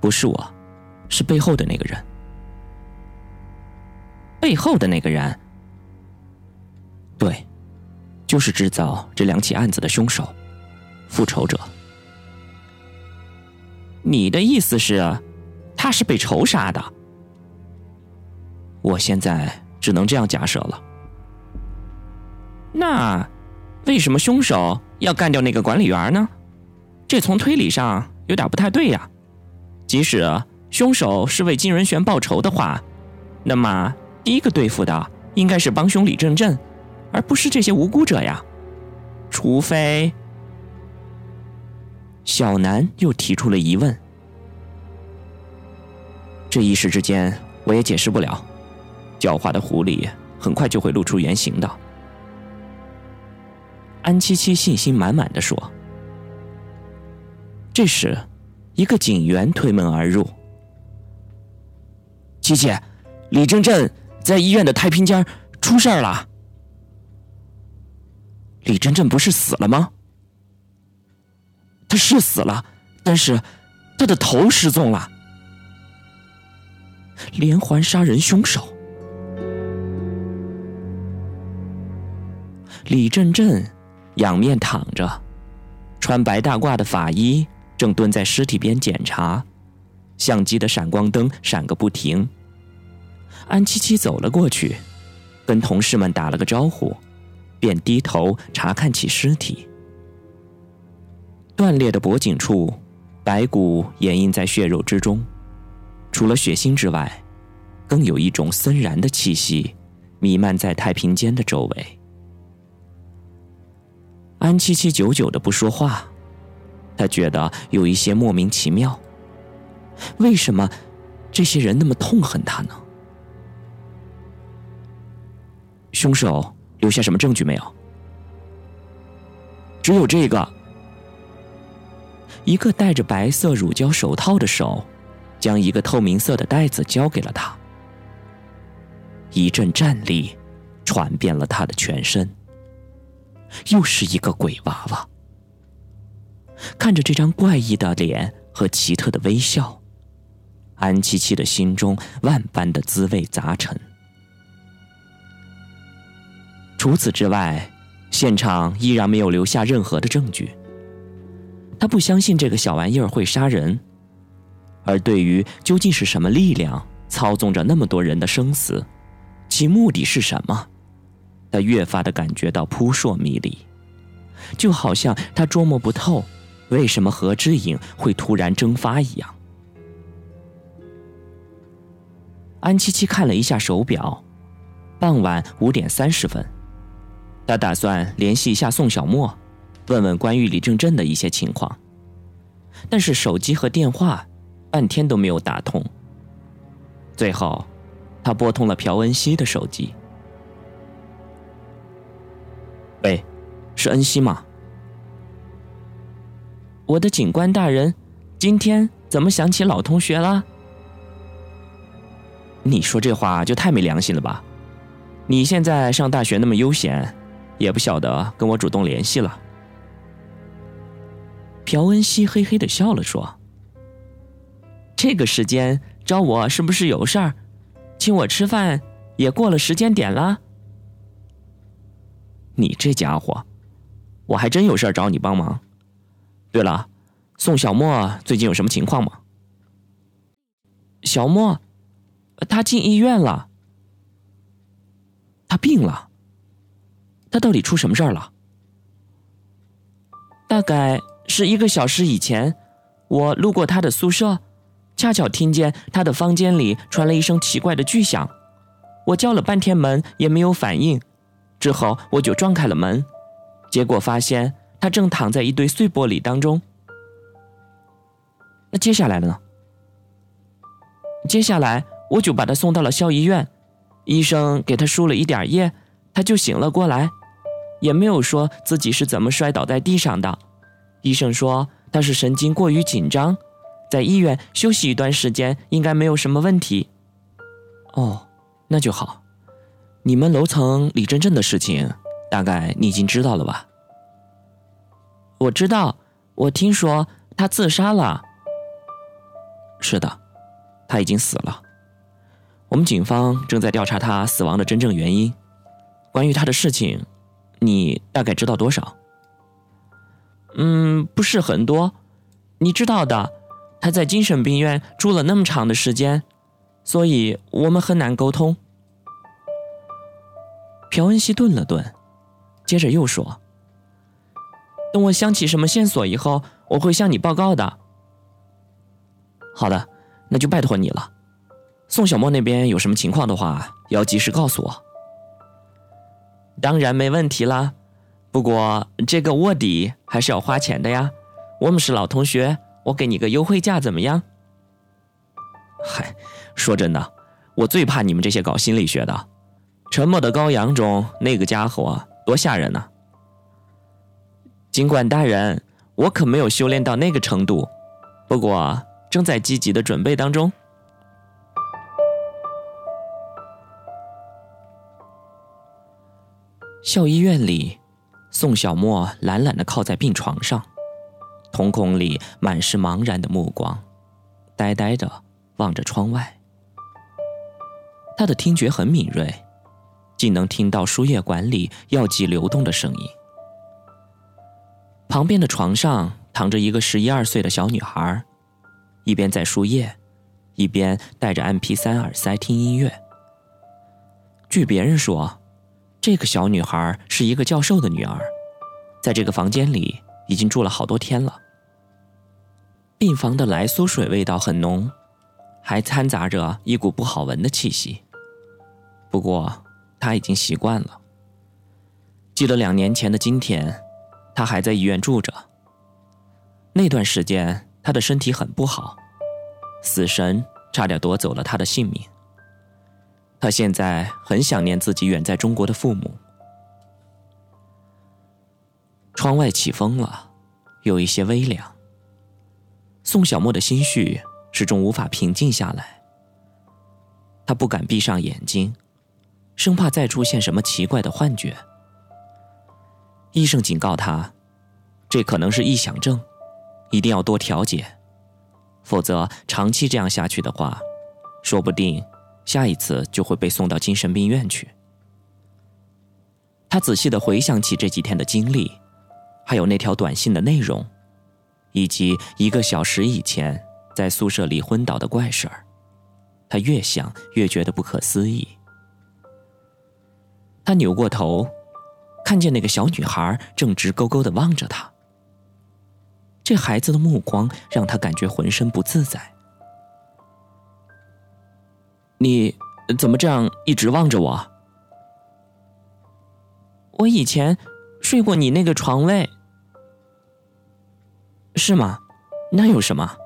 不是我，是背后的那个人。背后的那个人，对，就是制造这两起案子的凶手，复仇者。你的意思是，他是被仇杀的？我现在只能这样假设了。那，为什么凶手要干掉那个管理员呢？这从推理上有点不太对呀。即使凶手是为金仁玄报仇的话，那么第一个对付的应该是帮凶李正正，而不是这些无辜者呀。除非……小南又提出了疑问。这一时之间，我也解释不了。狡猾的狐狸很快就会露出原形的。安七七信心满满的说。这时，一个警员推门而入。七七，李正镇在医院的太平间出事了。李正镇不是死了吗？他是死了，但是他的头失踪了。连环杀人凶手。李正镇仰面躺着，穿白大褂的法医正蹲在尸体边检查，相机的闪光灯闪个不停。安七七走了过去，跟同事们打了个招呼，便低头查看起尸体。断裂的脖颈处，白骨掩映在血肉之中，除了血腥之外，更有一种森然的气息弥漫在太平间的周围。安七七久久的不说话，他觉得有一些莫名其妙。为什么这些人那么痛恨他呢？凶手留下什么证据没有？只有这个。一个戴着白色乳胶手套的手，将一个透明色的袋子交给了他。一阵战栗传遍了他的全身。又是一个鬼娃娃。看着这张怪异的脸和奇特的微笑，安七七的心中万般的滋味杂陈。除此之外，现场依然没有留下任何的证据。他不相信这个小玩意儿会杀人，而对于究竟是什么力量操纵着那么多人的生死，其目的是什么？他越发的感觉到扑朔迷离，就好像他捉摸不透为什么何之影会突然蒸发一样。安七七看了一下手表，傍晚五点三十分，他打算联系一下宋小沫，问问关于李正镇的一些情况，但是手机和电话半天都没有打通。最后，他拨通了朴恩熙的手机。喂，是恩熙吗？我的警官大人，今天怎么想起老同学了？你说这话就太没良心了吧！你现在上大学那么悠闲，也不晓得跟我主动联系了。朴恩熙嘿嘿的笑了，说：“这个时间找我是不是有事儿？请我吃饭也过了时间点了。”你这家伙，我还真有事儿找你帮忙。对了，宋小沫最近有什么情况吗？小沫，他进医院了。他病了。他到底出什么事儿了？大概是一个小时以前，我路过他的宿舍，恰巧听见他的房间里传来一声奇怪的巨响，我叫了半天门也没有反应。之后我就撞开了门，结果发现他正躺在一堆碎玻璃当中。那接下来呢？接下来我就把他送到了校医院，医生给他输了一点液，他就醒了过来，也没有说自己是怎么摔倒在地上的。医生说他是神经过于紧张，在医院休息一段时间应该没有什么问题。哦，那就好。你们楼层李真正的事情，大概你已经知道了吧？我知道，我听说他自杀了。是的，他已经死了。我们警方正在调查他死亡的真正原因。关于他的事情，你大概知道多少？嗯，不是很多。你知道的，他在精神病院住了那么长的时间，所以我们很难沟通。朴恩熙顿了顿，接着又说：“等我想起什么线索以后，我会向你报告的。”好的，那就拜托你了。宋小沫那边有什么情况的话，要及时告诉我。当然没问题啦，不过这个卧底还是要花钱的呀。我们是老同学，我给你个优惠价怎么样？嗨，说真的，我最怕你们这些搞心理学的。沉默的羔羊中那个家伙多吓人呢！尽管大人，我可没有修炼到那个程度，不过正在积极的准备当中。校医院里，宋小沫懒懒的靠在病床上，瞳孔里满是茫然的目光，呆呆的望着窗外。他的听觉很敏锐。竟能听到输液管里药剂流动的声音。旁边的床上躺着一个十一二岁的小女孩，一边在输液，一边戴着 MP 三耳塞听音乐。据别人说，这个小女孩是一个教授的女儿，在这个房间里已经住了好多天了。病房的来苏水味道很浓，还掺杂着一股不好闻的气息。不过。他已经习惯了。记得两年前的今天，他还在医院住着。那段时间，他的身体很不好，死神差点夺走了他的性命。他现在很想念自己远在中国的父母。窗外起风了，有一些微凉。宋小沫的心绪始终无法平静下来，他不敢闭上眼睛。生怕再出现什么奇怪的幻觉。医生警告他，这可能是臆想症，一定要多调节，否则长期这样下去的话，说不定下一次就会被送到精神病院去。他仔细的回想起这几天的经历，还有那条短信的内容，以及一个小时以前在宿舍里昏倒的怪事儿，他越想越觉得不可思议。他扭过头，看见那个小女孩正直勾勾的望着他。这孩子的目光让他感觉浑身不自在。你怎么这样一直望着我？我以前睡过你那个床位，是吗？那有什么？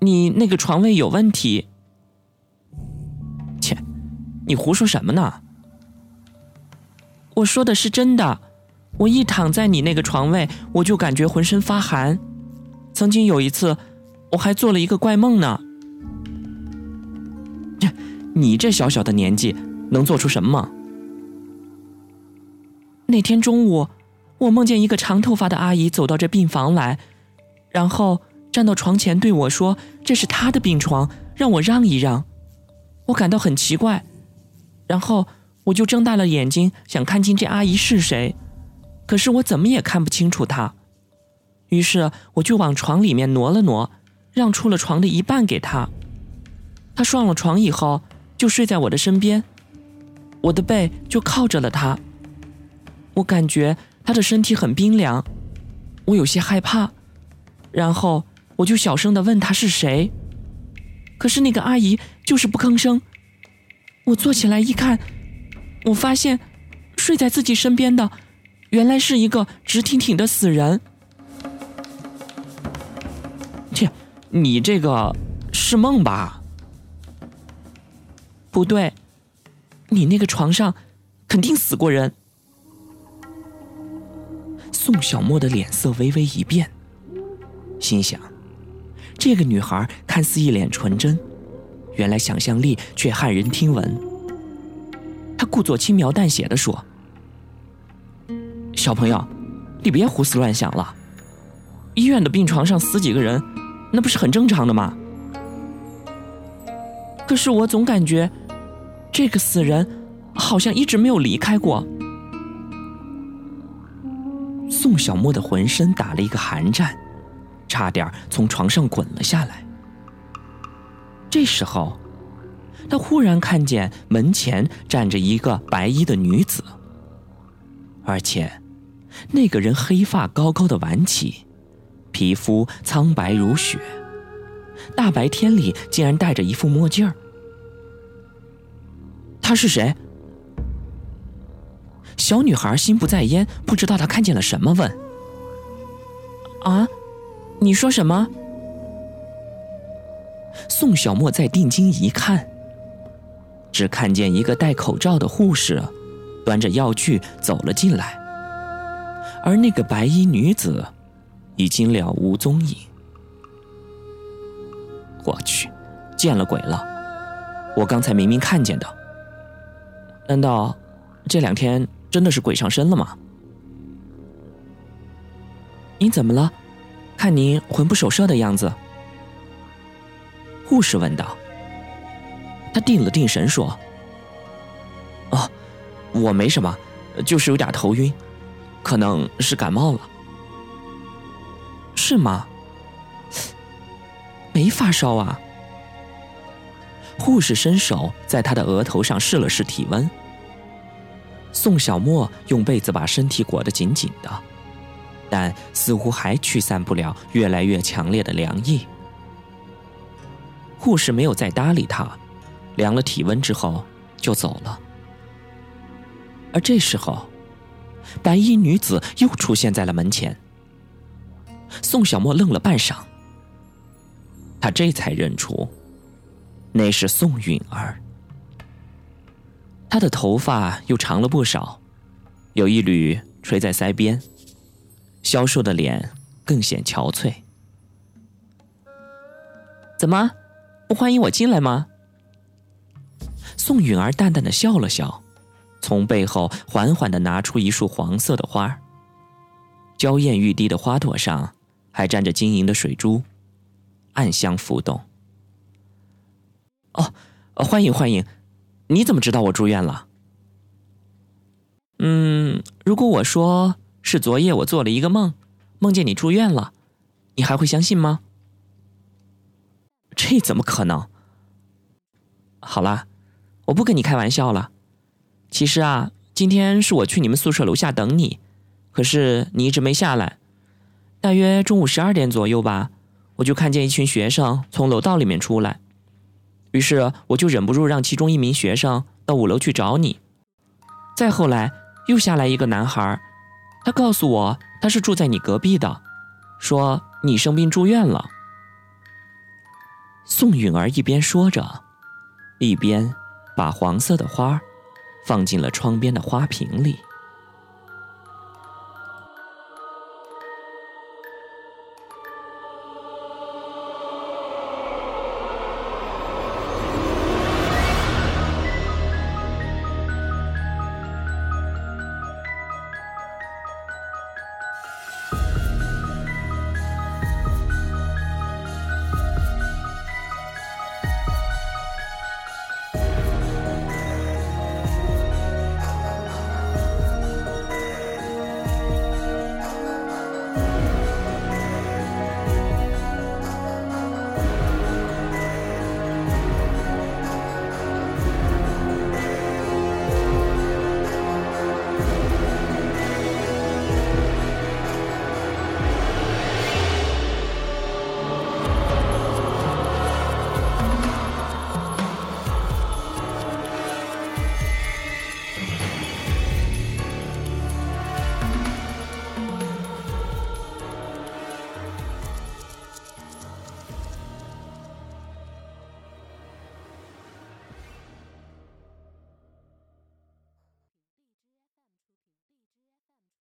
你那个床位有问题。切，你胡说什么呢？我说的是真的，我一躺在你那个床位，我就感觉浑身发寒。曾经有一次，我还做了一个怪梦呢。你这小小的年纪能做出什么？那天中午，我梦见一个长头发的阿姨走到这病房来，然后站到床前对我说：“这是她的病床，让我让一让。”我感到很奇怪，然后。我就睁大了眼睛，想看清这阿姨是谁，可是我怎么也看不清楚她。于是我就往床里面挪了挪，让出了床的一半给她。她上了床以后，就睡在我的身边，我的背就靠着了她。我感觉她的身体很冰凉，我有些害怕，然后我就小声的问她是谁，可是那个阿姨就是不吭声。我坐起来一看。我发现，睡在自己身边的，原来是一个直挺挺的死人。切，你这个是梦吧？不对，你那个床上肯定死过人。宋小沫的脸色微微一变，心想：这个女孩看似一脸纯真，原来想象力却骇人听闻。他故作轻描淡写的说：“小朋友，你别胡思乱想了。医院的病床上死几个人，那不是很正常的吗？可是我总感觉，这个死人好像一直没有离开过。宋小沫的浑身打了一个寒战，差点从床上滚了下来。这时候，他忽然看见门前站着一个白衣的女子，而且那个人黑发高高的挽起，皮肤苍白如雪，大白天里竟然戴着一副墨镜儿。他是谁？小女孩心不在焉，不知道他看见了什么，问：“啊，你说什么？”宋小沫在定睛一看，只看见一个戴口罩的护士，端着药具走了进来，而那个白衣女子已经了无踪影。我去，见了鬼了！我刚才明明看见的，难道这两天真的是鬼上身了吗？你怎么了？看你魂不守舍的样子。护士问道：“他定了定神，说：‘哦，我没什么，就是有点头晕，可能是感冒了。’是吗？没发烧啊？”护士伸手在他的额头上试了试体温。宋小沫用被子把身体裹得紧紧的，但似乎还驱散不了越来越强烈的凉意。护士没有再搭理他，量了体温之后就走了。而这时候，白衣女子又出现在了门前。宋小沫愣了半晌，他这才认出，那是宋允儿。她的头发又长了不少，有一缕垂在腮边，消瘦的脸更显憔悴。怎么？不欢迎我进来吗？宋允儿淡淡的笑了笑，从背后缓缓的拿出一束黄色的花娇艳欲滴的花朵上还沾着晶莹的水珠，暗香浮动。哦，欢迎欢迎！你怎么知道我住院了？嗯，如果我说是昨夜我做了一个梦，梦见你住院了，你还会相信吗？这怎么可能？好了，我不跟你开玩笑了。其实啊，今天是我去你们宿舍楼下等你，可是你一直没下来。大约中午十二点左右吧，我就看见一群学生从楼道里面出来，于是我就忍不住让其中一名学生到五楼去找你。再后来又下来一个男孩，他告诉我他是住在你隔壁的，说你生病住院了。宋允儿一边说着，一边把黄色的花放进了窗边的花瓶里。